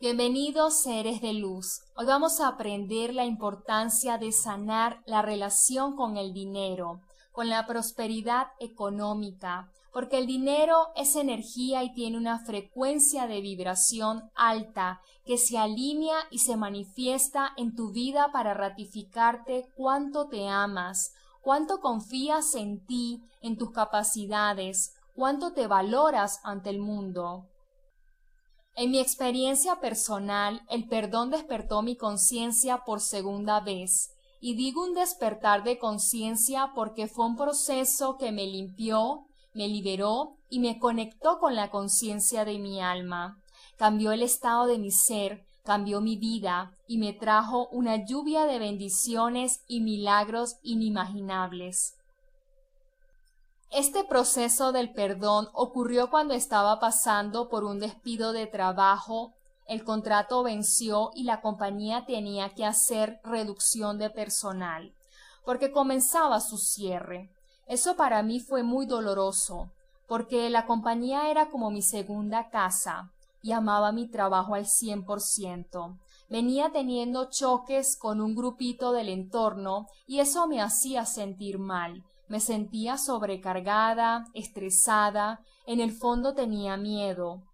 Bienvenidos seres de luz. Hoy vamos a aprender la importancia de sanar la relación con el dinero, con la prosperidad económica, porque el dinero es energía y tiene una frecuencia de vibración alta que se alinea y se manifiesta en tu vida para ratificarte cuánto te amas, cuánto confías en ti, en tus capacidades, cuánto te valoras ante el mundo. En mi experiencia personal, el perdón despertó mi conciencia por segunda vez, y digo un despertar de conciencia porque fue un proceso que me limpió, me liberó y me conectó con la conciencia de mi alma. Cambió el estado de mi ser, cambió mi vida y me trajo una lluvia de bendiciones y milagros inimaginables. Este proceso del perdón ocurrió cuando estaba pasando por un despido de trabajo, el contrato venció y la compañía tenía que hacer reducción de personal, porque comenzaba su cierre. Eso para mí fue muy doloroso, porque la compañía era como mi segunda casa y amaba mi trabajo al cien por ciento. Venía teniendo choques con un grupito del entorno y eso me hacía sentir mal me sentía sobrecargada, estresada, en el fondo tenía miedo.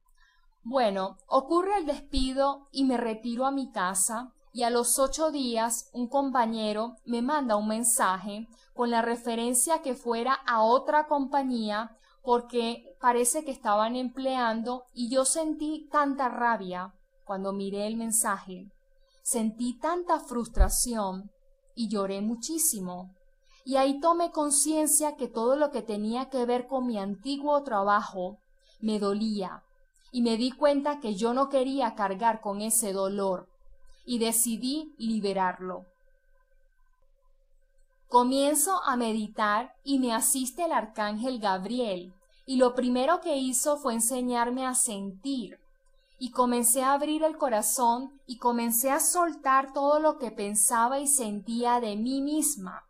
Bueno, ocurre el despido y me retiro a mi casa y a los ocho días un compañero me manda un mensaje con la referencia que fuera a otra compañía porque parece que estaban empleando y yo sentí tanta rabia cuando miré el mensaje. Sentí tanta frustración y lloré muchísimo y ahí tomé conciencia que todo lo que tenía que ver con mi antiguo trabajo me dolía y me di cuenta que yo no quería cargar con ese dolor y decidí liberarlo. Comienzo a meditar y me asiste el arcángel Gabriel y lo primero que hizo fue enseñarme a sentir y comencé a abrir el corazón y comencé a soltar todo lo que pensaba y sentía de mí misma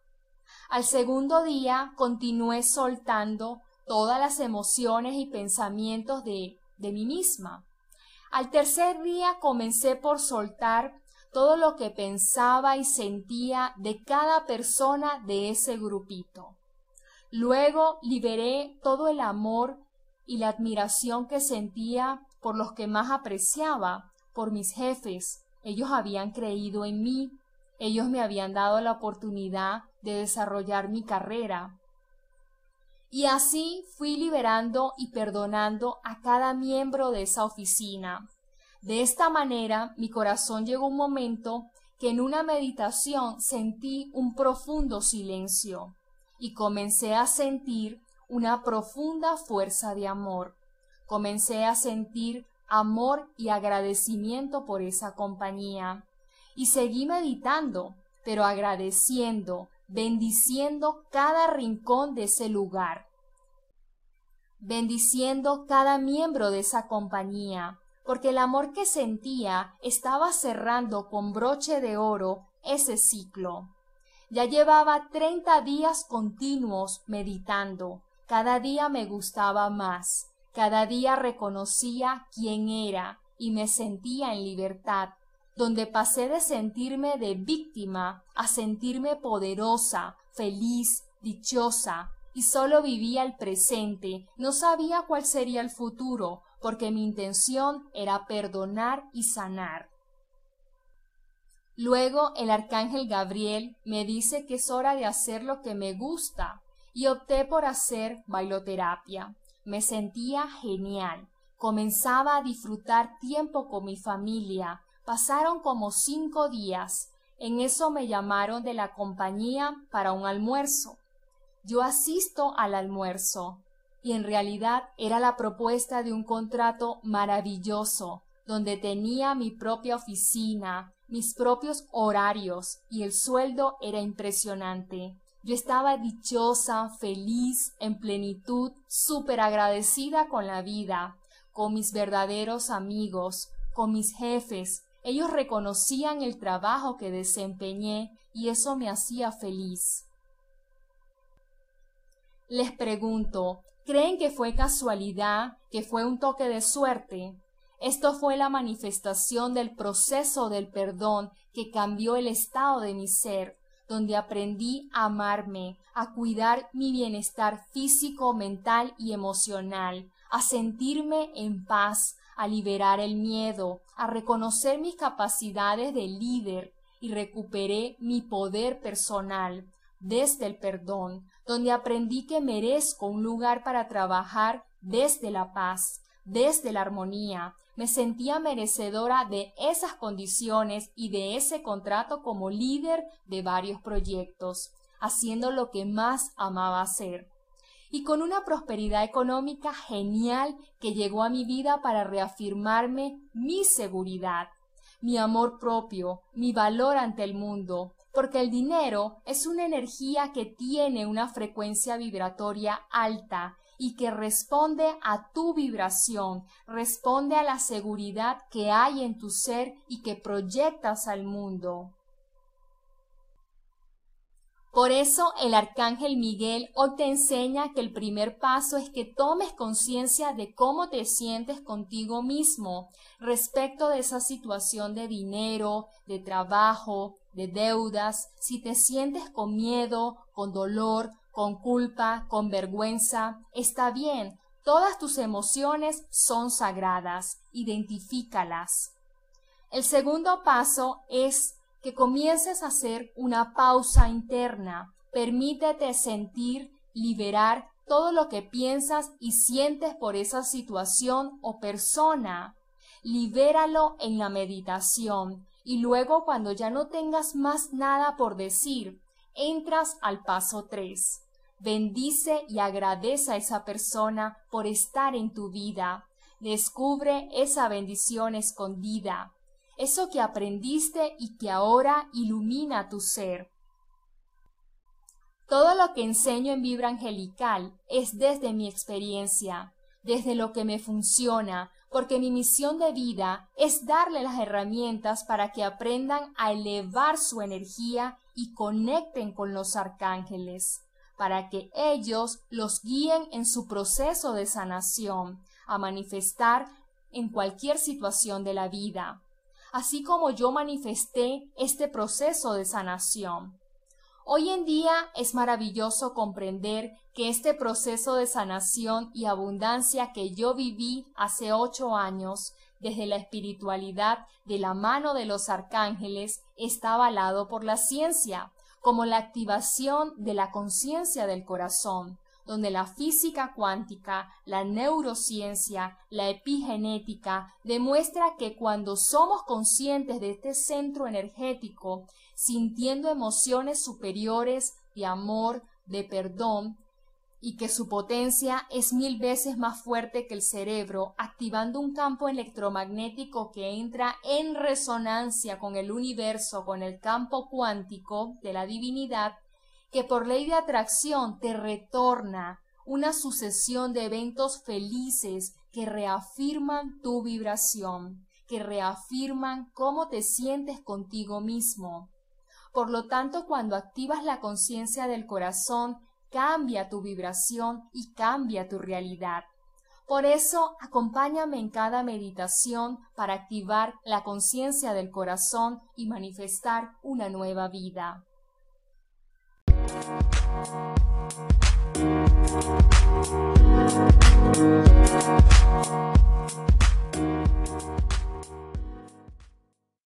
al segundo día continué soltando todas las emociones y pensamientos de, de mí misma. Al tercer día comencé por soltar todo lo que pensaba y sentía de cada persona de ese grupito. Luego liberé todo el amor y la admiración que sentía por los que más apreciaba, por mis jefes. Ellos habían creído en mí, ellos me habían dado la oportunidad de desarrollar mi carrera. Y así fui liberando y perdonando a cada miembro de esa oficina. De esta manera mi corazón llegó un momento que en una meditación sentí un profundo silencio y comencé a sentir una profunda fuerza de amor. Comencé a sentir amor y agradecimiento por esa compañía. Y seguí meditando, pero agradeciendo, bendiciendo cada rincón de ese lugar, bendiciendo cada miembro de esa compañía, porque el amor que sentía estaba cerrando con broche de oro ese ciclo. Ya llevaba treinta días continuos meditando, cada día me gustaba más, cada día reconocía quién era y me sentía en libertad, donde pasé de sentirme de víctima a sentirme poderosa, feliz, dichosa, y solo vivía el presente, no sabía cuál sería el futuro, porque mi intención era perdonar y sanar. Luego el arcángel Gabriel me dice que es hora de hacer lo que me gusta, y opté por hacer bailoterapia. Me sentía genial. Comenzaba a disfrutar tiempo con mi familia, Pasaron como cinco días. En eso me llamaron de la compañía para un almuerzo. Yo asisto al almuerzo y en realidad era la propuesta de un contrato maravilloso, donde tenía mi propia oficina, mis propios horarios y el sueldo era impresionante. Yo estaba dichosa, feliz, en plenitud, súper agradecida con la vida, con mis verdaderos amigos, con mis jefes, ellos reconocían el trabajo que desempeñé y eso me hacía feliz. Les pregunto, ¿creen que fue casualidad, que fue un toque de suerte? Esto fue la manifestación del proceso del perdón que cambió el estado de mi ser, donde aprendí a amarme, a cuidar mi bienestar físico, mental y emocional, a sentirme en paz, a liberar el miedo, a reconocer mis capacidades de líder y recuperé mi poder personal desde el perdón, donde aprendí que merezco un lugar para trabajar desde la paz, desde la armonía. Me sentía merecedora de esas condiciones y de ese contrato como líder de varios proyectos, haciendo lo que más amaba hacer. Y con una prosperidad económica genial que llegó a mi vida para reafirmarme mi seguridad, mi amor propio, mi valor ante el mundo, porque el dinero es una energía que tiene una frecuencia vibratoria alta y que responde a tu vibración, responde a la seguridad que hay en tu ser y que proyectas al mundo. Por eso el arcángel Miguel hoy te enseña que el primer paso es que tomes conciencia de cómo te sientes contigo mismo respecto de esa situación de dinero, de trabajo, de deudas, si te sientes con miedo, con dolor, con culpa, con vergüenza, está bien, todas tus emociones son sagradas, identifícalas. El segundo paso es que comiences a hacer una pausa interna. Permítete sentir, liberar todo lo que piensas y sientes por esa situación o persona. Libéralo en la meditación y luego cuando ya no tengas más nada por decir, entras al paso 3. Bendice y agradece a esa persona por estar en tu vida. Descubre esa bendición escondida eso que aprendiste y que ahora ilumina tu ser. Todo lo que enseño en Vibra Angelical es desde mi experiencia, desde lo que me funciona, porque mi misión de vida es darle las herramientas para que aprendan a elevar su energía y conecten con los arcángeles, para que ellos los guíen en su proceso de sanación, a manifestar en cualquier situación de la vida así como yo manifesté este proceso de sanación. Hoy en día es maravilloso comprender que este proceso de sanación y abundancia que yo viví hace ocho años desde la espiritualidad de la mano de los arcángeles está avalado por la ciencia, como la activación de la conciencia del corazón, donde la física cuántica, la neurociencia, la epigenética demuestra que cuando somos conscientes de este centro energético, sintiendo emociones superiores de amor, de perdón, y que su potencia es mil veces más fuerte que el cerebro, activando un campo electromagnético que entra en resonancia con el universo, con el campo cuántico de la divinidad, que por ley de atracción te retorna una sucesión de eventos felices que reafirman tu vibración, que reafirman cómo te sientes contigo mismo. Por lo tanto, cuando activas la conciencia del corazón, cambia tu vibración y cambia tu realidad. Por eso, acompáñame en cada meditación para activar la conciencia del corazón y manifestar una nueva vida. Thank you.